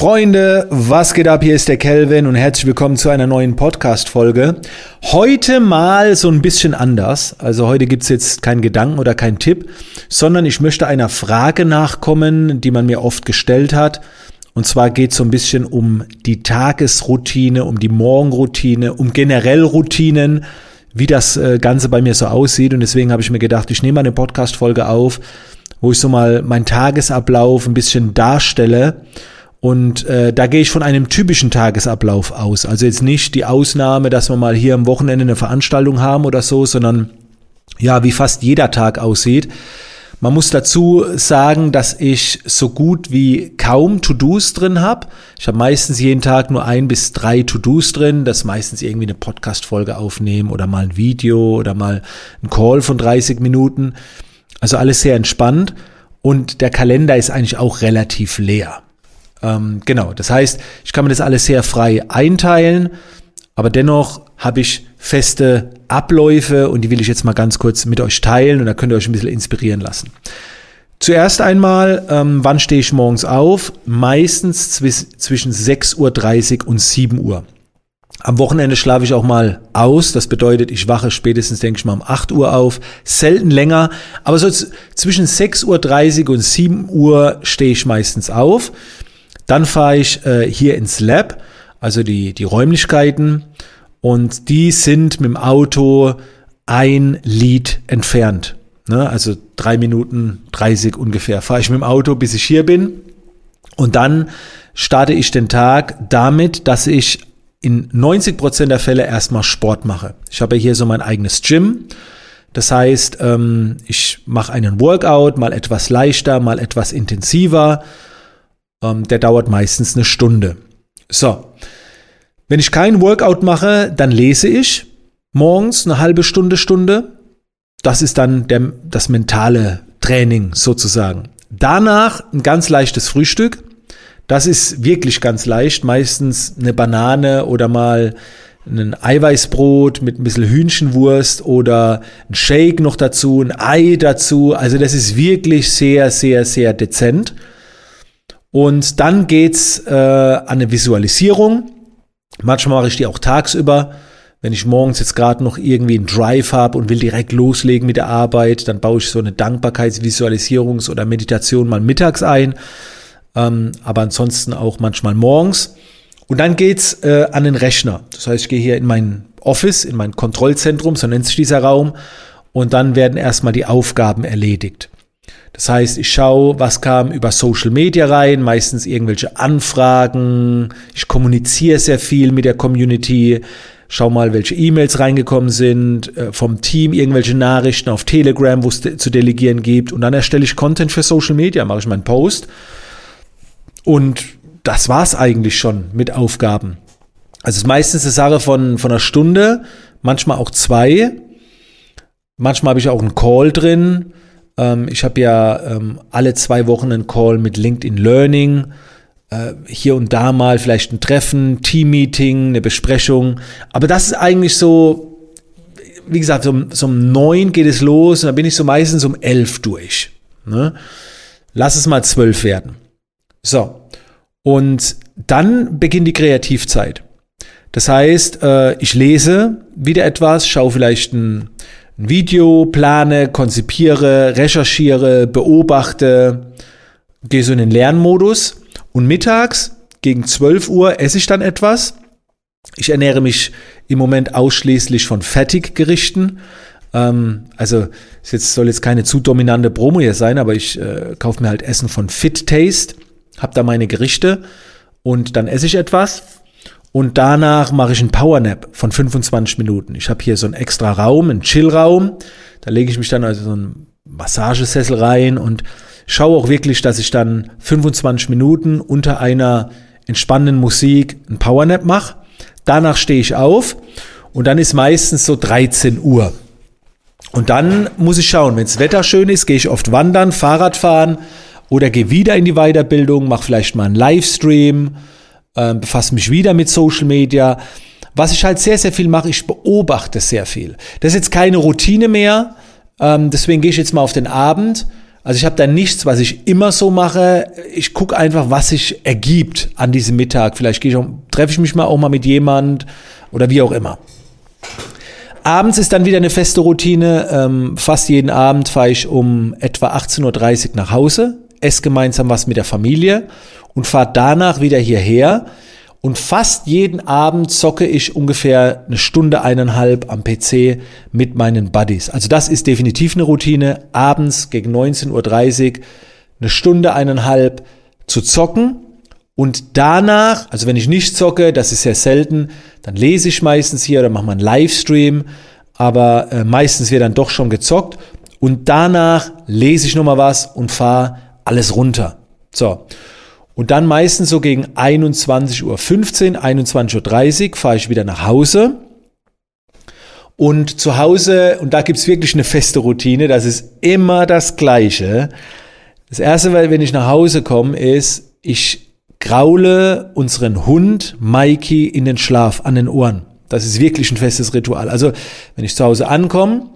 Freunde, was geht ab? Hier ist der Kelvin und herzlich willkommen zu einer neuen Podcast-Folge. Heute mal so ein bisschen anders. Also heute gibt's jetzt keinen Gedanken oder keinen Tipp, sondern ich möchte einer Frage nachkommen, die man mir oft gestellt hat. Und zwar geht es so ein bisschen um die Tagesroutine, um die Morgenroutine, um generell Routinen, wie das äh, Ganze bei mir so aussieht. Und deswegen habe ich mir gedacht, ich nehme eine Podcast-Folge auf, wo ich so mal meinen Tagesablauf ein bisschen darstelle und äh, da gehe ich von einem typischen Tagesablauf aus. Also jetzt nicht die Ausnahme, dass wir mal hier am Wochenende eine Veranstaltung haben oder so, sondern ja, wie fast jeder Tag aussieht. Man muss dazu sagen, dass ich so gut wie kaum To-Dos drin habe. Ich habe meistens jeden Tag nur ein bis drei To-Dos drin. Das meistens irgendwie eine Podcast-Folge aufnehmen oder mal ein Video oder mal ein Call von 30 Minuten. Also alles sehr entspannt. Und der Kalender ist eigentlich auch relativ leer. Ähm, genau, das heißt, ich kann mir das alles sehr frei einteilen, aber dennoch habe ich feste Abläufe und die will ich jetzt mal ganz kurz mit euch teilen und da könnt ihr euch ein bisschen inspirieren lassen. Zuerst einmal, ähm, wann stehe ich morgens auf? Meistens zwischen 6.30 Uhr und 7 Uhr. Am Wochenende schlafe ich auch mal aus. Das bedeutet, ich wache spätestens, denke ich mal, um 8 Uhr auf. Selten länger. Aber so zwischen 6.30 Uhr und 7 Uhr stehe ich meistens auf. Dann fahre ich äh, hier ins Lab, also die, die Räumlichkeiten. Und die sind mit dem Auto ein Lied entfernt. Ne? Also drei Minuten 30 ungefähr fahre ich mit dem Auto, bis ich hier bin. Und dann starte ich den Tag damit, dass ich in 90 Prozent der Fälle erstmal Sport mache. Ich habe hier so mein eigenes Gym. Das heißt, ähm, ich mache einen Workout, mal etwas leichter, mal etwas intensiver ähm, der dauert meistens eine Stunde. So. Wenn ich kein Workout mache, dann lese ich morgens eine halbe Stunde, Stunde. Das ist dann der, das mentale Training sozusagen. Danach ein ganz leichtes Frühstück. Das ist wirklich ganz leicht. Meistens eine Banane oder mal ein Eiweißbrot mit ein bisschen Hühnchenwurst oder ein Shake noch dazu, ein Ei dazu. Also das ist wirklich sehr, sehr, sehr dezent. Und dann geht's äh, an eine Visualisierung. Manchmal mache ich die auch tagsüber. Wenn ich morgens jetzt gerade noch irgendwie einen Drive habe und will direkt loslegen mit der Arbeit, dann baue ich so eine Dankbarkeitsvisualisierungs- oder Meditation mal mittags ein. Ähm, aber ansonsten auch manchmal morgens. Und dann geht's äh, an den Rechner. Das heißt, ich gehe hier in mein Office, in mein Kontrollzentrum, so nennt sich dieser Raum. Und dann werden erstmal die Aufgaben erledigt. Das heißt, ich schaue, was kam über Social Media rein, meistens irgendwelche Anfragen. Ich kommuniziere sehr viel mit der Community. Schau mal, welche E-Mails reingekommen sind, äh, vom Team irgendwelche Nachrichten auf Telegram, wo es zu delegieren gibt. Und dann erstelle ich Content für Social Media, mache ich meinen Post. Und das war's eigentlich schon mit Aufgaben. Also es ist meistens eine Sache von, von einer Stunde, manchmal auch zwei. Manchmal habe ich auch einen Call drin ähm, ich habe ja ähm, alle zwei Wochen einen Call mit LinkedIn Learning. Äh, hier und da mal vielleicht ein Treffen, Team-Meeting, eine Besprechung. Aber das ist eigentlich so, wie gesagt, so, so um neun geht es los und da bin ich so meistens um elf durch. Ne? Lass es mal zwölf werden. So. Und dann beginnt die Kreativzeit. Das heißt, äh, ich lese wieder etwas, schaue vielleicht ein ein Video plane, konzipiere, recherchiere, beobachte, gehe so in den Lernmodus und mittags gegen 12 Uhr esse ich dann etwas. Ich ernähre mich im Moment ausschließlich von Fertiggerichten. Ähm, also es jetzt, soll jetzt keine zu dominante Promo hier sein, aber ich äh, kaufe mir halt Essen von Fit Taste, habe da meine Gerichte und dann esse ich etwas und danach mache ich einen Powernap von 25 Minuten. Ich habe hier so einen extra Raum, einen Chillraum. Da lege ich mich dann also so einen Massagesessel rein und schaue auch wirklich, dass ich dann 25 Minuten unter einer entspannenden Musik einen Powernap mache. Danach stehe ich auf und dann ist meistens so 13 Uhr. Und dann muss ich schauen, wenn das Wetter schön ist, gehe ich oft wandern, Fahrrad fahren oder gehe wieder in die Weiterbildung, mache vielleicht mal einen Livestream äh, befasse mich wieder mit Social Media. Was ich halt sehr, sehr viel mache, ich beobachte sehr viel. Das ist jetzt keine Routine mehr, ähm, deswegen gehe ich jetzt mal auf den Abend. Also ich habe da nichts, was ich immer so mache. Ich gucke einfach, was sich ergibt an diesem Mittag. Vielleicht ich auch, treffe ich mich mal auch mal mit jemand oder wie auch immer. Abends ist dann wieder eine feste Routine. Ähm, fast jeden Abend fahre ich um etwa 18.30 Uhr nach Hause, esse gemeinsam was mit der Familie und fahre danach wieder hierher. Und fast jeden Abend zocke ich ungefähr eine Stunde, eineinhalb am PC mit meinen Buddies. Also das ist definitiv eine Routine. Abends gegen 19.30 Uhr eine Stunde, eineinhalb zu zocken und danach, also wenn ich nicht zocke, das ist sehr selten, dann lese ich meistens hier oder mache mal einen Livestream, aber äh, meistens wird dann doch schon gezockt. Und danach lese ich nochmal was und fahre alles runter. So. Und dann meistens so gegen 21.15 Uhr, 21.30 Uhr fahre ich wieder nach Hause. Und zu Hause, und da gibt's wirklich eine feste Routine, das ist immer das Gleiche. Das Erste, wenn ich nach Hause komme, ist, ich graule unseren Hund Mikey in den Schlaf an den Ohren. Das ist wirklich ein festes Ritual. Also, wenn ich zu Hause ankomme,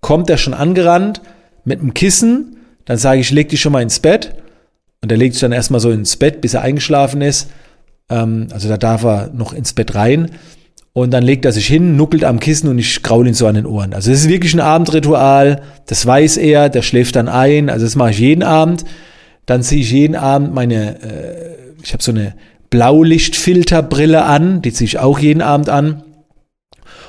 kommt er schon angerannt mit einem Kissen, dann sage ich, leg dich schon mal ins Bett. Und er legt sich dann erstmal so ins Bett, bis er eingeschlafen ist. Ähm, also da darf er noch ins Bett rein. Und dann legt er sich hin, nuckelt am Kissen und ich graule ihn so an den Ohren. Also es ist wirklich ein Abendritual. Das weiß er, der schläft dann ein. Also das mache ich jeden Abend. Dann ziehe ich jeden Abend meine äh, ich habe so eine Blaulichtfilterbrille an, die ziehe ich auch jeden Abend an.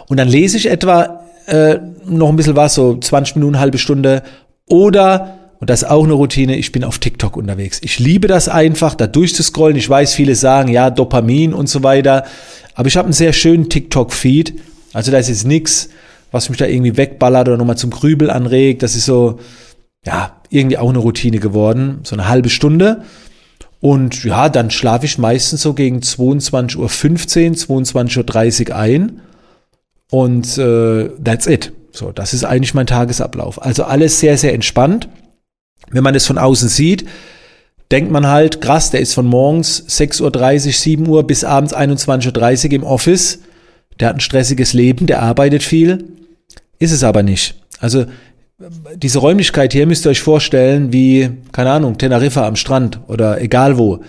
Und dann lese ich etwa äh, noch ein bisschen was, so 20 Minuten, halbe Stunde. Oder, und das ist auch eine Routine, ich bin auf TikTok unterwegs. Ich liebe das einfach, da durchzuscrollen. Ich weiß, viele sagen, ja, Dopamin und so weiter. Aber ich habe einen sehr schönen TikTok-Feed. Also da ist jetzt nichts, was mich da irgendwie wegballert oder nochmal zum Grübel anregt. Das ist so, ja, irgendwie auch eine Routine geworden. So eine halbe Stunde. Und ja, dann schlafe ich meistens so gegen 22.15 Uhr, 22.30 Uhr ein. Und äh, that's it. So, das ist eigentlich mein Tagesablauf. Also alles sehr, sehr entspannt. Wenn man es von außen sieht, denkt man halt, krass, der ist von morgens 6.30 Uhr, 7 Uhr bis abends 21.30 Uhr im Office. Der hat ein stressiges Leben, der arbeitet viel. Ist es aber nicht. Also diese Räumlichkeit hier müsst ihr euch vorstellen wie, keine Ahnung, Teneriffa am Strand oder egal wo.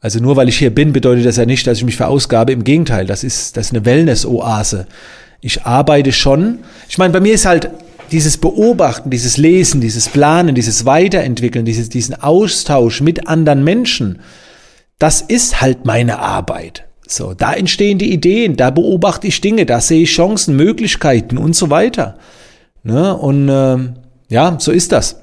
Also nur weil ich hier bin, bedeutet das ja nicht, dass ich mich verausgabe. Im Gegenteil, das ist, das ist eine Wellness-Oase. Ich arbeite schon. Ich meine, bei mir ist halt dieses Beobachten, dieses Lesen, dieses Planen, dieses Weiterentwickeln, dieses, diesen Austausch mit anderen Menschen, das ist halt meine Arbeit. So, da entstehen die Ideen, da beobachte ich Dinge, da sehe ich Chancen, Möglichkeiten und so weiter. Ne? Und äh, ja, so ist das.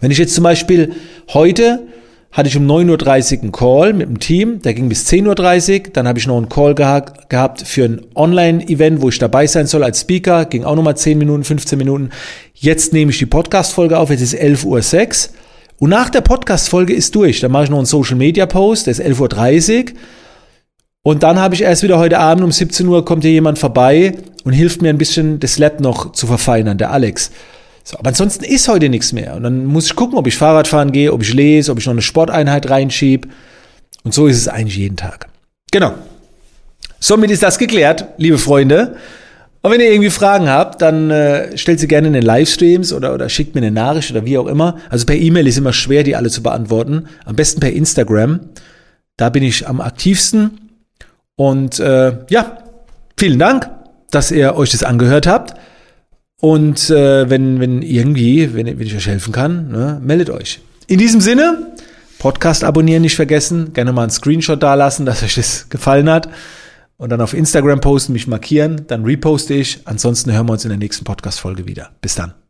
Wenn ich jetzt zum Beispiel heute hatte ich um 9.30 Uhr einen Call mit dem Team, der ging bis 10.30 Uhr, dann habe ich noch einen Call geha gehabt für ein Online-Event, wo ich dabei sein soll als Speaker, ging auch nochmal 10 Minuten, 15 Minuten. Jetzt nehme ich die Podcast-Folge auf, jetzt ist 11.06 Uhr und nach der Podcast-Folge ist durch. Dann mache ich noch einen Social-Media-Post, der ist 11.30 Uhr und dann habe ich erst wieder heute Abend um 17 Uhr kommt hier jemand vorbei und hilft mir ein bisschen das Lab noch zu verfeinern, der Alex. So, aber ansonsten ist heute nichts mehr. Und dann muss ich gucken, ob ich Fahrrad fahren gehe, ob ich lese, ob ich noch eine Sporteinheit reinschiebe. Und so ist es eigentlich jeden Tag. Genau. Somit ist das geklärt, liebe Freunde. Und wenn ihr irgendwie Fragen habt, dann äh, stellt sie gerne in den Livestreams oder, oder schickt mir eine Nachricht oder wie auch immer. Also per E-Mail ist immer schwer, die alle zu beantworten. Am besten per Instagram. Da bin ich am aktivsten. Und äh, ja, vielen Dank, dass ihr euch das angehört habt. Und äh, wenn, wenn irgendwie, wenn, wenn ich euch helfen kann, ne, meldet euch. In diesem Sinne, Podcast abonnieren nicht vergessen, gerne mal einen Screenshot dalassen, dass euch das gefallen hat. Und dann auf Instagram posten, mich markieren, dann reposte ich. Ansonsten hören wir uns in der nächsten Podcast-Folge wieder. Bis dann.